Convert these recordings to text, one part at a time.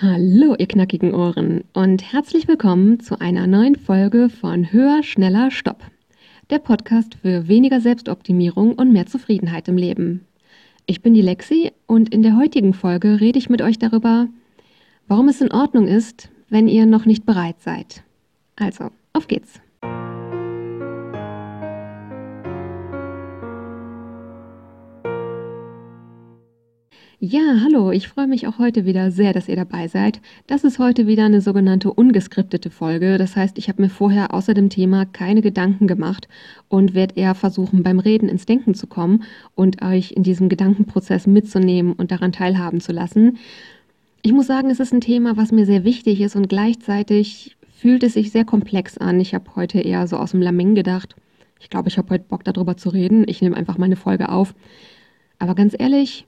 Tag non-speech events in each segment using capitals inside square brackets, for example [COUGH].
Hallo, ihr knackigen Ohren und herzlich willkommen zu einer neuen Folge von Höher, Schneller, Stopp. Der Podcast für weniger Selbstoptimierung und mehr Zufriedenheit im Leben. Ich bin die Lexi und in der heutigen Folge rede ich mit euch darüber, warum es in Ordnung ist, wenn ihr noch nicht bereit seid. Also, auf geht's. Ja, hallo, ich freue mich auch heute wieder sehr, dass ihr dabei seid. Das ist heute wieder eine sogenannte ungeskriptete Folge. Das heißt, ich habe mir vorher außer dem Thema keine Gedanken gemacht und werde eher versuchen, beim Reden ins Denken zu kommen und euch in diesem Gedankenprozess mitzunehmen und daran teilhaben zu lassen. Ich muss sagen, es ist ein Thema, was mir sehr wichtig ist und gleichzeitig fühlt es sich sehr komplex an. Ich habe heute eher so aus dem Lameng gedacht. Ich glaube, ich habe heute Bock darüber zu reden. Ich nehme einfach meine Folge auf. Aber ganz ehrlich,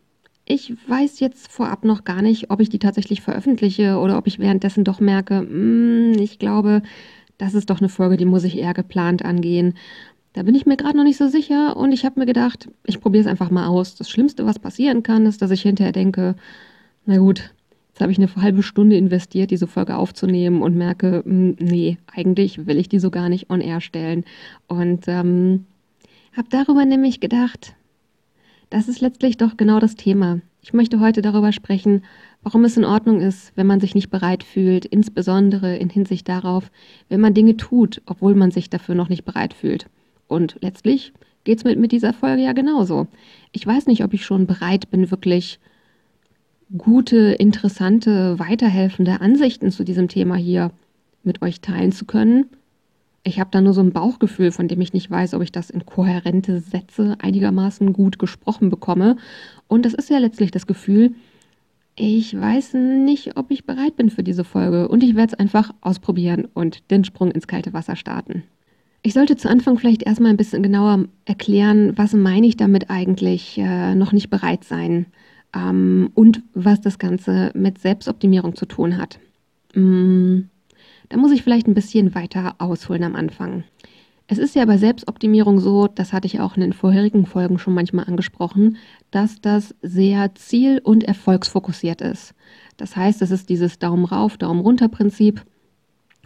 ich weiß jetzt vorab noch gar nicht, ob ich die tatsächlich veröffentliche oder ob ich währenddessen doch merke, mm, ich glaube, das ist doch eine Folge, die muss ich eher geplant angehen. Da bin ich mir gerade noch nicht so sicher und ich habe mir gedacht, ich probiere es einfach mal aus. Das Schlimmste, was passieren kann, ist, dass ich hinterher denke, na gut, jetzt habe ich eine halbe Stunde investiert, diese Folge aufzunehmen und merke, mm, nee, eigentlich will ich die so gar nicht on air stellen. Und ähm, habe darüber nämlich gedacht, das ist letztlich doch genau das Thema. Ich möchte heute darüber sprechen, warum es in Ordnung ist, wenn man sich nicht bereit fühlt, insbesondere in Hinsicht darauf, wenn man Dinge tut, obwohl man sich dafür noch nicht bereit fühlt. Und letztlich geht es mit, mit dieser Folge ja genauso. Ich weiß nicht, ob ich schon bereit bin, wirklich gute, interessante, weiterhelfende Ansichten zu diesem Thema hier mit euch teilen zu können. Ich habe da nur so ein Bauchgefühl, von dem ich nicht weiß, ob ich das in kohärente Sätze einigermaßen gut gesprochen bekomme. Und das ist ja letztlich das Gefühl, ich weiß nicht, ob ich bereit bin für diese Folge. Und ich werde es einfach ausprobieren und den Sprung ins kalte Wasser starten. Ich sollte zu Anfang vielleicht erstmal ein bisschen genauer erklären, was meine ich damit eigentlich äh, noch nicht bereit sein ähm, und was das Ganze mit Selbstoptimierung zu tun hat. Mmh. Da muss ich vielleicht ein bisschen weiter ausholen am Anfang. Es ist ja bei Selbstoptimierung so, das hatte ich auch in den vorherigen Folgen schon manchmal angesprochen, dass das sehr ziel- und erfolgsfokussiert ist. Das heißt, es ist dieses Daumen rauf, Daumen runter Prinzip.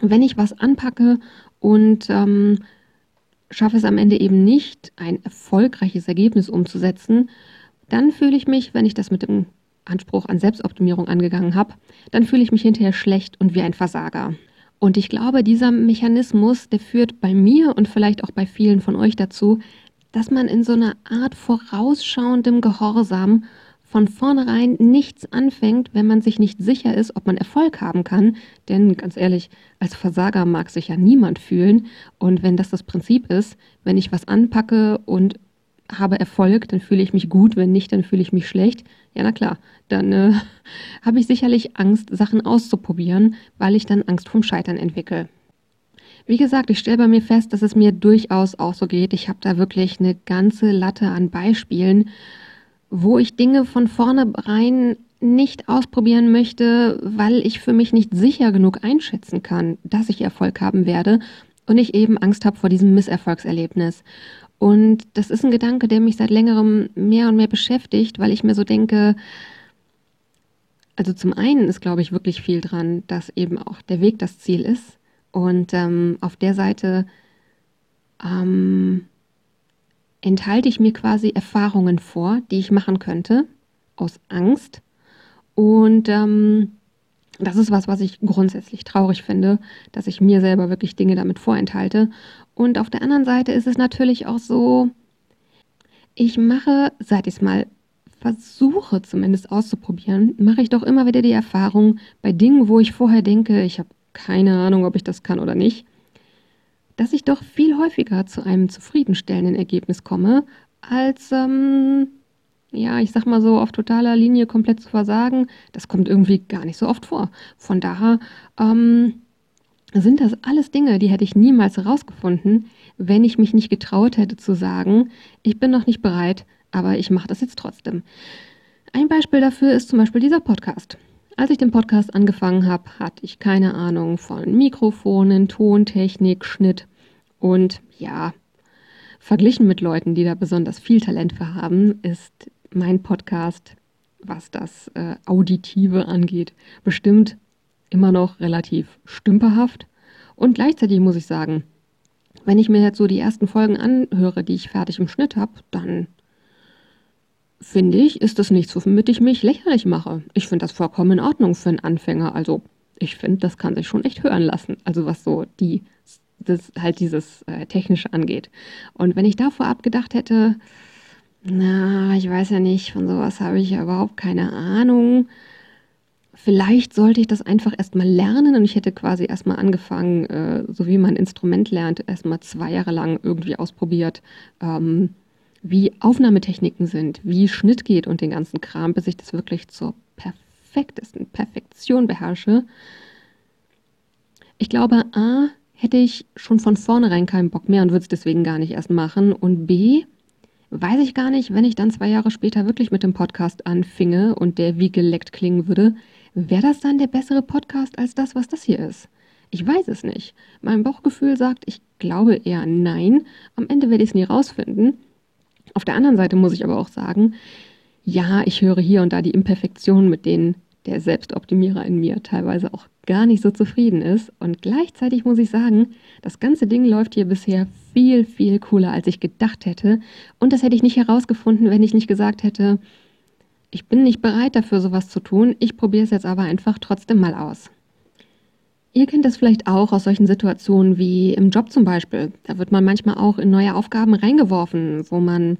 Wenn ich was anpacke und ähm, schaffe es am Ende eben nicht, ein erfolgreiches Ergebnis umzusetzen, dann fühle ich mich, wenn ich das mit dem Anspruch an Selbstoptimierung angegangen habe, dann fühle ich mich hinterher schlecht und wie ein Versager. Und ich glaube, dieser Mechanismus, der führt bei mir und vielleicht auch bei vielen von euch dazu, dass man in so einer Art vorausschauendem Gehorsam von vornherein nichts anfängt, wenn man sich nicht sicher ist, ob man Erfolg haben kann. Denn ganz ehrlich, als Versager mag sich ja niemand fühlen. Und wenn das das Prinzip ist, wenn ich was anpacke und habe Erfolg, dann fühle ich mich gut, wenn nicht, dann fühle ich mich schlecht. Ja, na klar, dann äh, [LAUGHS] habe ich sicherlich Angst, Sachen auszuprobieren, weil ich dann Angst vom Scheitern entwickle. Wie gesagt, ich stelle bei mir fest, dass es mir durchaus auch so geht. Ich habe da wirklich eine ganze Latte an Beispielen, wo ich Dinge von vornherein nicht ausprobieren möchte, weil ich für mich nicht sicher genug einschätzen kann, dass ich Erfolg haben werde und ich eben Angst habe vor diesem Misserfolgserlebnis. Und das ist ein Gedanke, der mich seit längerem mehr und mehr beschäftigt, weil ich mir so denke, also zum einen ist, glaube ich, wirklich viel dran, dass eben auch der Weg das Ziel ist. Und ähm, auf der Seite ähm, enthalte ich mir quasi Erfahrungen vor, die ich machen könnte, aus Angst. Und ähm, das ist was, was ich grundsätzlich traurig finde, dass ich mir selber wirklich Dinge damit vorenthalte. Und auf der anderen Seite ist es natürlich auch so, ich mache, seit ich es mal versuche zumindest auszuprobieren, mache ich doch immer wieder die Erfahrung bei Dingen, wo ich vorher denke, ich habe keine Ahnung, ob ich das kann oder nicht, dass ich doch viel häufiger zu einem zufriedenstellenden Ergebnis komme, als, ähm, ja, ich sag mal so, auf totaler Linie komplett zu versagen. Das kommt irgendwie gar nicht so oft vor. Von daher, ähm, sind das alles Dinge, die hätte ich niemals herausgefunden, wenn ich mich nicht getraut hätte zu sagen, ich bin noch nicht bereit, aber ich mache das jetzt trotzdem. Ein Beispiel dafür ist zum Beispiel dieser Podcast. Als ich den Podcast angefangen habe, hatte ich keine Ahnung von Mikrofonen, Tontechnik, Schnitt und ja, verglichen mit Leuten, die da besonders viel Talent für haben, ist mein Podcast was das äh, Auditive angeht. Bestimmt immer noch relativ stümperhaft. Und gleichzeitig muss ich sagen, wenn ich mir jetzt so die ersten Folgen anhöre, die ich fertig im Schnitt habe, dann finde ich, ist das nichts, womit ich mich lächerlich mache. Ich finde das vollkommen in Ordnung für einen Anfänger. Also ich finde, das kann sich schon echt hören lassen. Also was so die, das halt dieses äh, Technische angeht. Und wenn ich da vorab gedacht hätte, na, ich weiß ja nicht, von sowas habe ich ja überhaupt keine Ahnung. Vielleicht sollte ich das einfach erstmal lernen und ich hätte quasi erstmal angefangen, äh, so wie man Instrument lernt, erstmal zwei Jahre lang irgendwie ausprobiert, ähm, wie Aufnahmetechniken sind, wie Schnitt geht und den ganzen Kram, bis ich das wirklich zur perfektesten Perfektion beherrsche. Ich glaube, A, hätte ich schon von vornherein keinen Bock mehr und würde es deswegen gar nicht erst machen. Und B, weiß ich gar nicht, wenn ich dann zwei Jahre später wirklich mit dem Podcast anfinge und der wie geleckt klingen würde, wäre das dann der bessere Podcast als das, was das hier ist? Ich weiß es nicht. Mein Bauchgefühl sagt, ich glaube eher nein. Am Ende werde ich es nie rausfinden. Auf der anderen Seite muss ich aber auch sagen, ja, ich höre hier und da die Imperfektionen, mit denen der Selbstoptimierer in mir teilweise auch gar nicht so zufrieden ist. Und gleichzeitig muss ich sagen, das ganze Ding läuft hier bisher viel, viel cooler, als ich gedacht hätte. Und das hätte ich nicht herausgefunden, wenn ich nicht gesagt hätte, ich bin nicht bereit dafür, sowas zu tun. Ich probiere es jetzt aber einfach trotzdem mal aus. Ihr kennt das vielleicht auch aus solchen Situationen wie im Job zum Beispiel. Da wird man manchmal auch in neue Aufgaben reingeworfen, wo man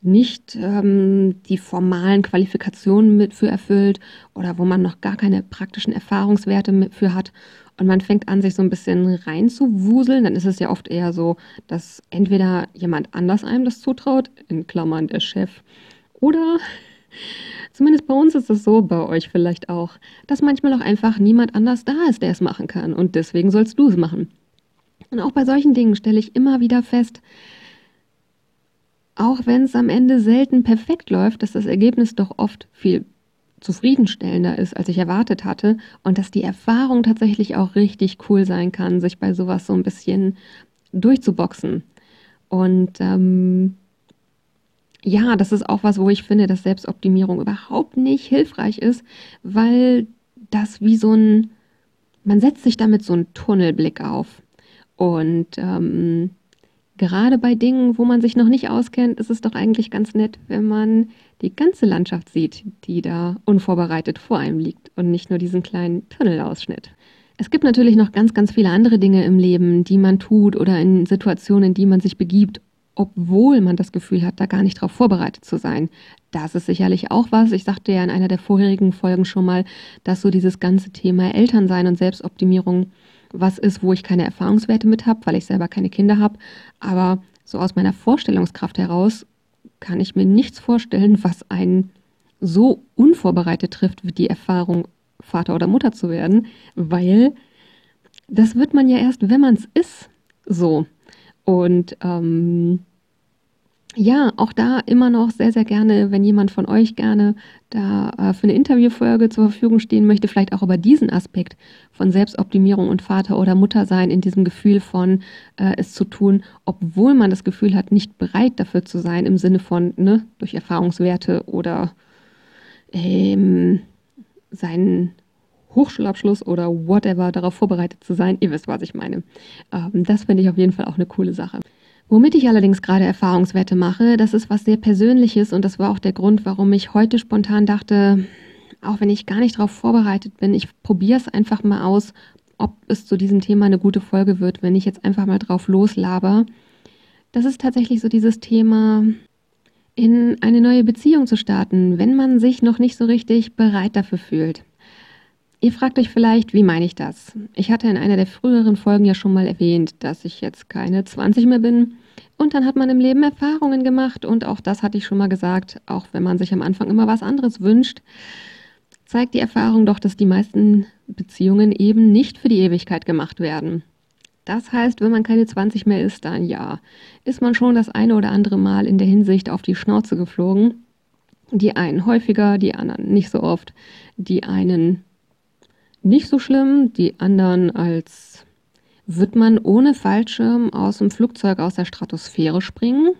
nicht ähm, die formalen Qualifikationen mit für erfüllt oder wo man noch gar keine praktischen Erfahrungswerte mit für hat. Und man fängt an, sich so ein bisschen reinzuwuseln, dann ist es ja oft eher so, dass entweder jemand anders einem das zutraut, in Klammern der Chef, oder [LAUGHS] zumindest bei uns ist es so, bei euch vielleicht auch, dass manchmal auch einfach niemand anders da ist, der es machen kann. Und deswegen sollst du es machen. Und auch bei solchen Dingen stelle ich immer wieder fest, auch wenn es am Ende selten perfekt läuft, dass das Ergebnis doch oft viel zufriedenstellender ist, als ich erwartet hatte und dass die Erfahrung tatsächlich auch richtig cool sein kann, sich bei sowas so ein bisschen durchzuboxen. Und ähm, ja, das ist auch was, wo ich finde, dass Selbstoptimierung überhaupt nicht hilfreich ist, weil das wie so ein, man setzt sich damit so einen Tunnelblick auf. Und ähm, Gerade bei Dingen, wo man sich noch nicht auskennt, ist es doch eigentlich ganz nett, wenn man die ganze Landschaft sieht, die da unvorbereitet vor einem liegt und nicht nur diesen kleinen Tunnelausschnitt. Es gibt natürlich noch ganz, ganz viele andere Dinge im Leben, die man tut oder in Situationen, in die man sich begibt, obwohl man das Gefühl hat, da gar nicht darauf vorbereitet zu sein. Das ist sicherlich auch was. Ich sagte ja in einer der vorherigen Folgen schon mal, dass so dieses ganze Thema Elternsein und Selbstoptimierung was ist, wo ich keine Erfahrungswerte mit habe, weil ich selber keine Kinder habe. Aber so aus meiner Vorstellungskraft heraus kann ich mir nichts vorstellen, was einen so unvorbereitet trifft, wie die Erfahrung, Vater oder Mutter zu werden, weil das wird man ja erst, wenn man es ist, so. Und ähm, ja, auch da immer noch sehr, sehr gerne, wenn jemand von euch gerne da äh, für eine Interviewfolge zur Verfügung stehen möchte, vielleicht auch über diesen Aspekt von Selbstoptimierung und Vater oder Mutter sein, in diesem Gefühl von äh, es zu tun, obwohl man das Gefühl hat, nicht bereit dafür zu sein, im Sinne von, ne, durch Erfahrungswerte oder ähm, seinen Hochschulabschluss oder whatever darauf vorbereitet zu sein. Ihr wisst, was ich meine. Ähm, das finde ich auf jeden Fall auch eine coole Sache. Womit ich allerdings gerade Erfahrungswerte mache, das ist was sehr Persönliches und das war auch der Grund, warum ich heute spontan dachte, auch wenn ich gar nicht darauf vorbereitet bin, ich probiere es einfach mal aus, ob es zu diesem Thema eine gute Folge wird, wenn ich jetzt einfach mal drauf loslaber. Das ist tatsächlich so dieses Thema, in eine neue Beziehung zu starten, wenn man sich noch nicht so richtig bereit dafür fühlt. Ihr fragt euch vielleicht, wie meine ich das? Ich hatte in einer der früheren Folgen ja schon mal erwähnt, dass ich jetzt keine 20 mehr bin. Und dann hat man im Leben Erfahrungen gemacht und auch das hatte ich schon mal gesagt, auch wenn man sich am Anfang immer was anderes wünscht, zeigt die Erfahrung doch, dass die meisten Beziehungen eben nicht für die Ewigkeit gemacht werden. Das heißt, wenn man keine 20 mehr ist, dann ja, ist man schon das eine oder andere Mal in der Hinsicht auf die Schnauze geflogen. Die einen häufiger, die anderen nicht so oft. Die einen nicht so schlimm, die anderen als wird man ohne Fallschirm aus dem Flugzeug aus der Stratosphäre springen,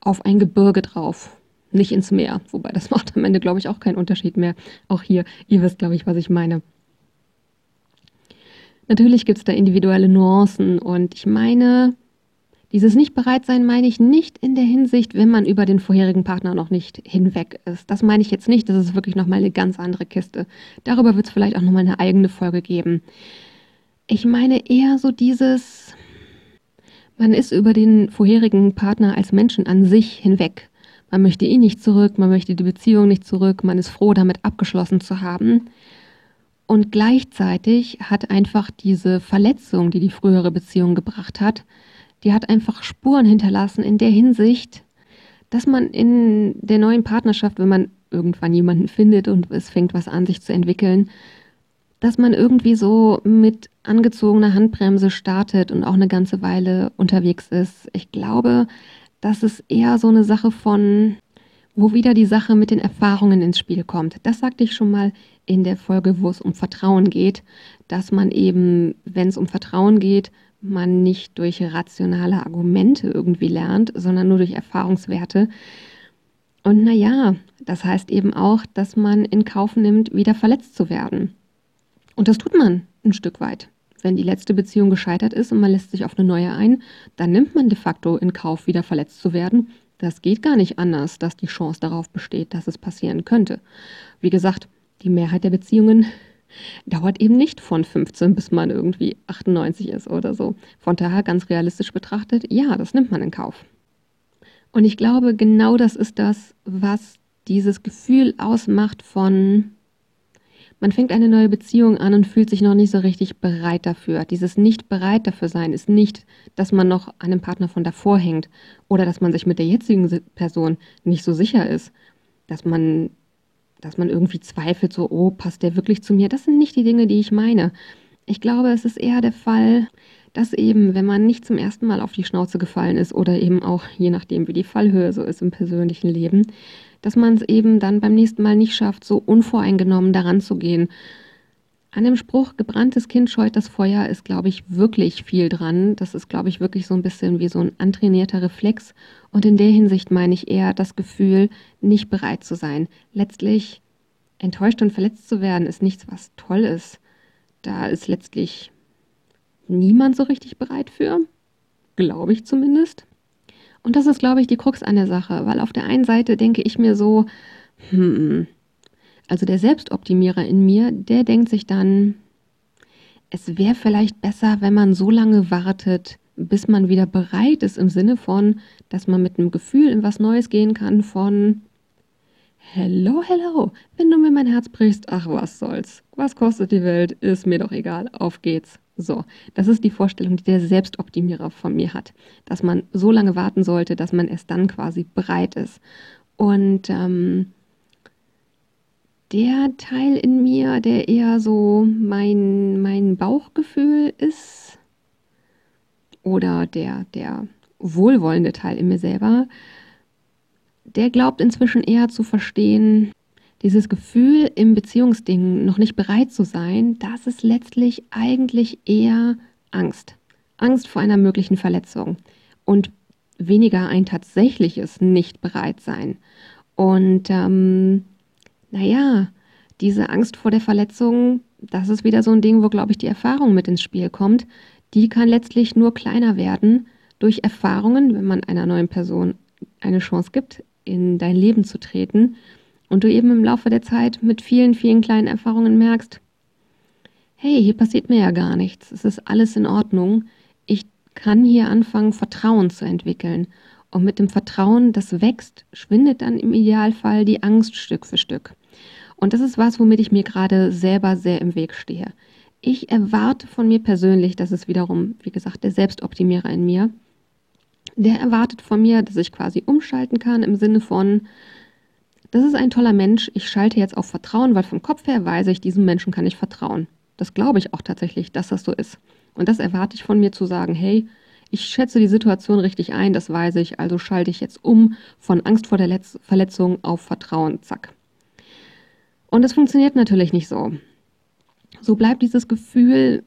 auf ein Gebirge drauf. nicht ins Meer. Wobei das [LAUGHS] macht am Ende, glaube ich, auch keinen Unterschied mehr. Auch hier, ihr wisst, glaube ich, was ich meine. Natürlich gibt es da individuelle Nuancen und ich meine, dieses Nicht-Bereit-Sein meine ich nicht in der Hinsicht, wenn man über den vorherigen Partner noch nicht hinweg ist. Das meine ich jetzt nicht, das ist wirklich nochmal eine ganz andere Kiste. Darüber wird es vielleicht auch nochmal eine eigene Folge geben. Ich meine eher so dieses, man ist über den vorherigen Partner als Menschen an sich hinweg. Man möchte ihn nicht zurück, man möchte die Beziehung nicht zurück, man ist froh, damit abgeschlossen zu haben. Und gleichzeitig hat einfach diese Verletzung, die die frühere Beziehung gebracht hat, die hat einfach Spuren hinterlassen in der Hinsicht, dass man in der neuen Partnerschaft, wenn man irgendwann jemanden findet und es fängt was an, sich zu entwickeln, dass man irgendwie so mit angezogener Handbremse startet und auch eine ganze Weile unterwegs ist. Ich glaube, das ist eher so eine Sache von, wo wieder die Sache mit den Erfahrungen ins Spiel kommt. Das sagte ich schon mal in der Folge, wo es um Vertrauen geht, dass man eben, wenn es um Vertrauen geht, man nicht durch rationale Argumente irgendwie lernt, sondern nur durch Erfahrungswerte. Und naja, das heißt eben auch, dass man in Kauf nimmt, wieder verletzt zu werden. Und das tut man ein Stück weit. Wenn die letzte Beziehung gescheitert ist und man lässt sich auf eine neue ein, dann nimmt man de facto in Kauf, wieder verletzt zu werden. Das geht gar nicht anders, dass die Chance darauf besteht, dass es passieren könnte. Wie gesagt, die Mehrheit der Beziehungen dauert eben nicht von 15 bis man irgendwie 98 ist oder so. Von daher ganz realistisch betrachtet, ja, das nimmt man in Kauf. Und ich glaube, genau das ist das, was dieses Gefühl ausmacht von, man fängt eine neue Beziehung an und fühlt sich noch nicht so richtig bereit dafür. Dieses nicht bereit dafür sein ist nicht, dass man noch dem Partner von davor hängt oder dass man sich mit der jetzigen Person nicht so sicher ist, dass man dass man irgendwie zweifelt, so, oh, passt der wirklich zu mir? Das sind nicht die Dinge, die ich meine. Ich glaube, es ist eher der Fall, dass eben, wenn man nicht zum ersten Mal auf die Schnauze gefallen ist oder eben auch, je nachdem, wie die Fallhöhe so ist im persönlichen Leben, dass man es eben dann beim nächsten Mal nicht schafft, so unvoreingenommen daran zu gehen an dem Spruch, gebranntes Kind scheut das Feuer, ist, glaube ich, wirklich viel dran. Das ist, glaube ich, wirklich so ein bisschen wie so ein antrainierter Reflex. Und in der Hinsicht meine ich eher das Gefühl, nicht bereit zu sein. Letztlich enttäuscht und verletzt zu werden, ist nichts, was toll ist. Da ist letztlich niemand so richtig bereit für. Glaube ich zumindest. Und das ist, glaube ich, die Krux an der Sache, weil auf der einen Seite denke ich mir so, hm, also der Selbstoptimierer in mir, der denkt sich dann, es wäre vielleicht besser, wenn man so lange wartet, bis man wieder bereit ist im Sinne von, dass man mit einem Gefühl in was Neues gehen kann von Hello, hello, wenn du mir mein Herz brichst, ach was soll's. Was kostet die Welt? Ist mir doch egal. Auf geht's. So, das ist die Vorstellung, die der Selbstoptimierer von mir hat, dass man so lange warten sollte, dass man erst dann quasi bereit ist. Und ähm, der Teil in mir, der eher so mein, mein Bauchgefühl ist oder der, der wohlwollende Teil in mir selber, der glaubt inzwischen eher zu verstehen, dieses Gefühl im Beziehungsding noch nicht bereit zu sein, das ist letztlich eigentlich eher Angst. Angst vor einer möglichen Verletzung und weniger ein tatsächliches Nicht-Bereit-Sein. Und ähm, naja, diese Angst vor der Verletzung, das ist wieder so ein Ding, wo, glaube ich, die Erfahrung mit ins Spiel kommt. Die kann letztlich nur kleiner werden durch Erfahrungen, wenn man einer neuen Person eine Chance gibt, in dein Leben zu treten und du eben im Laufe der Zeit mit vielen, vielen kleinen Erfahrungen merkst, hey, hier passiert mir ja gar nichts, es ist alles in Ordnung, ich kann hier anfangen, Vertrauen zu entwickeln. Und mit dem Vertrauen, das wächst, schwindet dann im Idealfall die Angst Stück für Stück. Und das ist was, womit ich mir gerade selber sehr im Weg stehe. Ich erwarte von mir persönlich, das ist wiederum, wie gesagt, der Selbstoptimierer in mir, der erwartet von mir, dass ich quasi umschalten kann im Sinne von, das ist ein toller Mensch, ich schalte jetzt auf Vertrauen, weil vom Kopf her weiß ich, diesem Menschen kann ich vertrauen. Das glaube ich auch tatsächlich, dass das so ist. Und das erwarte ich von mir zu sagen, hey, ich schätze die Situation richtig ein, das weiß ich, also schalte ich jetzt um von Angst vor der Letz Verletzung auf Vertrauen, zack. Und es funktioniert natürlich nicht so. So bleibt dieses Gefühl,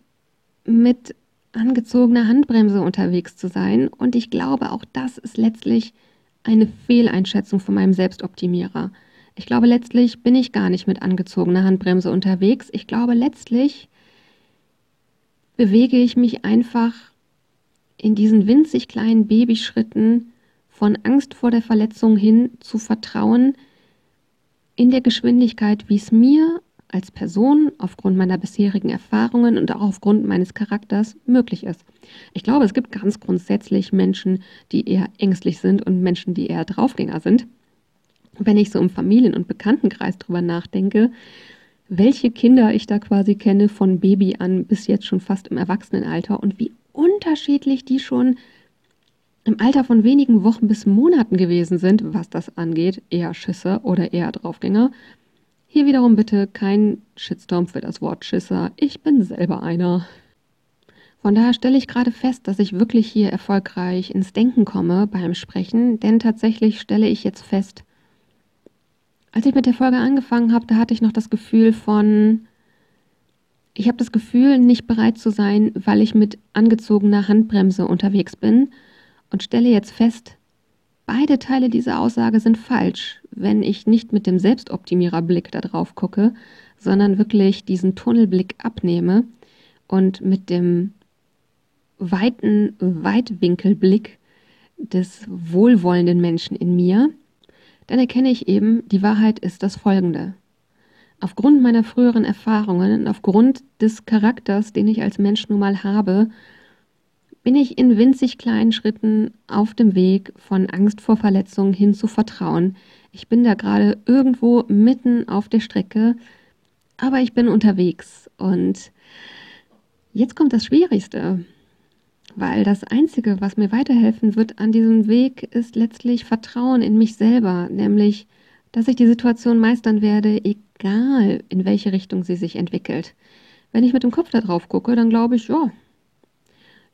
mit angezogener Handbremse unterwegs zu sein. Und ich glaube, auch das ist letztlich eine Fehleinschätzung von meinem Selbstoptimierer. Ich glaube, letztlich bin ich gar nicht mit angezogener Handbremse unterwegs. Ich glaube, letztlich bewege ich mich einfach in diesen winzig kleinen Babyschritten von Angst vor der Verletzung hin zu Vertrauen in der Geschwindigkeit, wie es mir als Person aufgrund meiner bisherigen Erfahrungen und auch aufgrund meines Charakters möglich ist. Ich glaube, es gibt ganz grundsätzlich Menschen, die eher ängstlich sind und Menschen, die eher Draufgänger sind. Wenn ich so im Familien- und Bekanntenkreis drüber nachdenke, welche Kinder ich da quasi kenne, von Baby an bis jetzt schon fast im Erwachsenenalter und wie unterschiedlich die schon im Alter von wenigen Wochen bis Monaten gewesen sind, was das angeht, eher Schisser oder eher Draufgänger. Hier wiederum bitte kein Shitstorm für das Wort Schisser. Ich bin selber einer. Von daher stelle ich gerade fest, dass ich wirklich hier erfolgreich ins Denken komme beim Sprechen, denn tatsächlich stelle ich jetzt fest, als ich mit der Folge angefangen habe, da hatte ich noch das Gefühl von, ich habe das Gefühl, nicht bereit zu sein, weil ich mit angezogener Handbremse unterwegs bin und stelle jetzt fest, beide Teile dieser Aussage sind falsch, wenn ich nicht mit dem Selbstoptimiererblick da drauf gucke, sondern wirklich diesen Tunnelblick abnehme und mit dem weiten Weitwinkelblick des wohlwollenden Menschen in mir, dann erkenne ich eben, die Wahrheit ist das folgende. Aufgrund meiner früheren Erfahrungen und aufgrund des Charakters, den ich als Mensch nun mal habe, bin ich in winzig kleinen Schritten auf dem Weg von Angst vor Verletzungen hin zu Vertrauen. Ich bin da gerade irgendwo mitten auf der Strecke, aber ich bin unterwegs. Und jetzt kommt das Schwierigste, weil das Einzige, was mir weiterhelfen wird an diesem Weg, ist letztlich Vertrauen in mich selber, nämlich, dass ich die Situation meistern werde, egal in welche Richtung sie sich entwickelt. Wenn ich mit dem Kopf da drauf gucke, dann glaube ich, ja,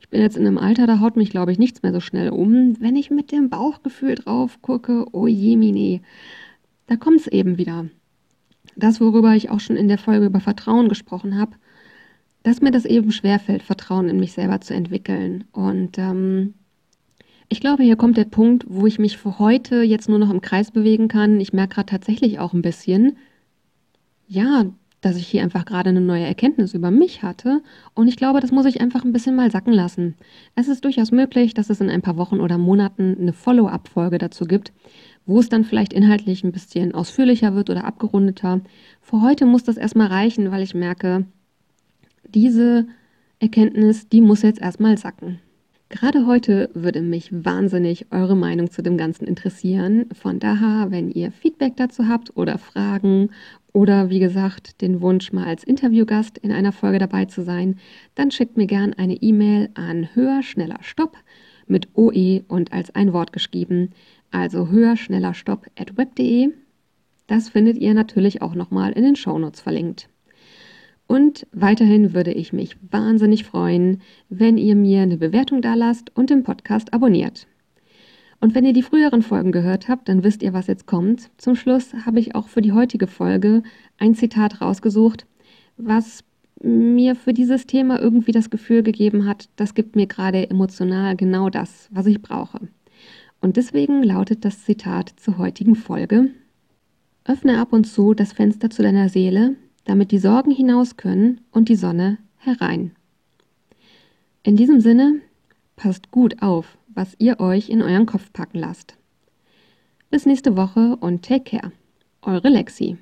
ich bin jetzt in einem Alter, da haut mich, glaube ich, nichts mehr so schnell um. Wenn ich mit dem Bauchgefühl drauf gucke, oh je, mine, da kommt es eben wieder. Das, worüber ich auch schon in der Folge über Vertrauen gesprochen habe, dass mir das eben schwerfällt, Vertrauen in mich selber zu entwickeln. Und ähm, ich glaube, hier kommt der Punkt, wo ich mich für heute jetzt nur noch im Kreis bewegen kann. Ich merke gerade tatsächlich auch ein bisschen, ja, dass ich hier einfach gerade eine neue Erkenntnis über mich hatte. Und ich glaube, das muss ich einfach ein bisschen mal sacken lassen. Es ist durchaus möglich, dass es in ein paar Wochen oder Monaten eine Follow-up-Folge dazu gibt, wo es dann vielleicht inhaltlich ein bisschen ausführlicher wird oder abgerundeter. Für heute muss das erstmal reichen, weil ich merke, diese Erkenntnis, die muss jetzt erstmal sacken. Gerade heute würde mich wahnsinnig eure Meinung zu dem Ganzen interessieren. Von daher, wenn ihr Feedback dazu habt oder Fragen oder wie gesagt den Wunsch, mal als Interviewgast in einer Folge dabei zu sein, dann schickt mir gern eine E-Mail an höher, schneller, stopp mit OE und als ein Wort geschrieben, also höher, schneller, stopp at web.de. Das findet ihr natürlich auch nochmal in den Shownotes verlinkt. Und weiterhin würde ich mich wahnsinnig freuen, wenn ihr mir eine Bewertung da lasst und den Podcast abonniert. Und wenn ihr die früheren Folgen gehört habt, dann wisst ihr, was jetzt kommt. Zum Schluss habe ich auch für die heutige Folge ein Zitat rausgesucht, was mir für dieses Thema irgendwie das Gefühl gegeben hat, das gibt mir gerade emotional genau das, was ich brauche. Und deswegen lautet das Zitat zur heutigen Folge. Öffne ab und zu das Fenster zu deiner Seele, damit die Sorgen hinaus können und die Sonne herein. In diesem Sinne, passt gut auf, was ihr euch in euren Kopf packen lasst. Bis nächste Woche und take care. Eure Lexi.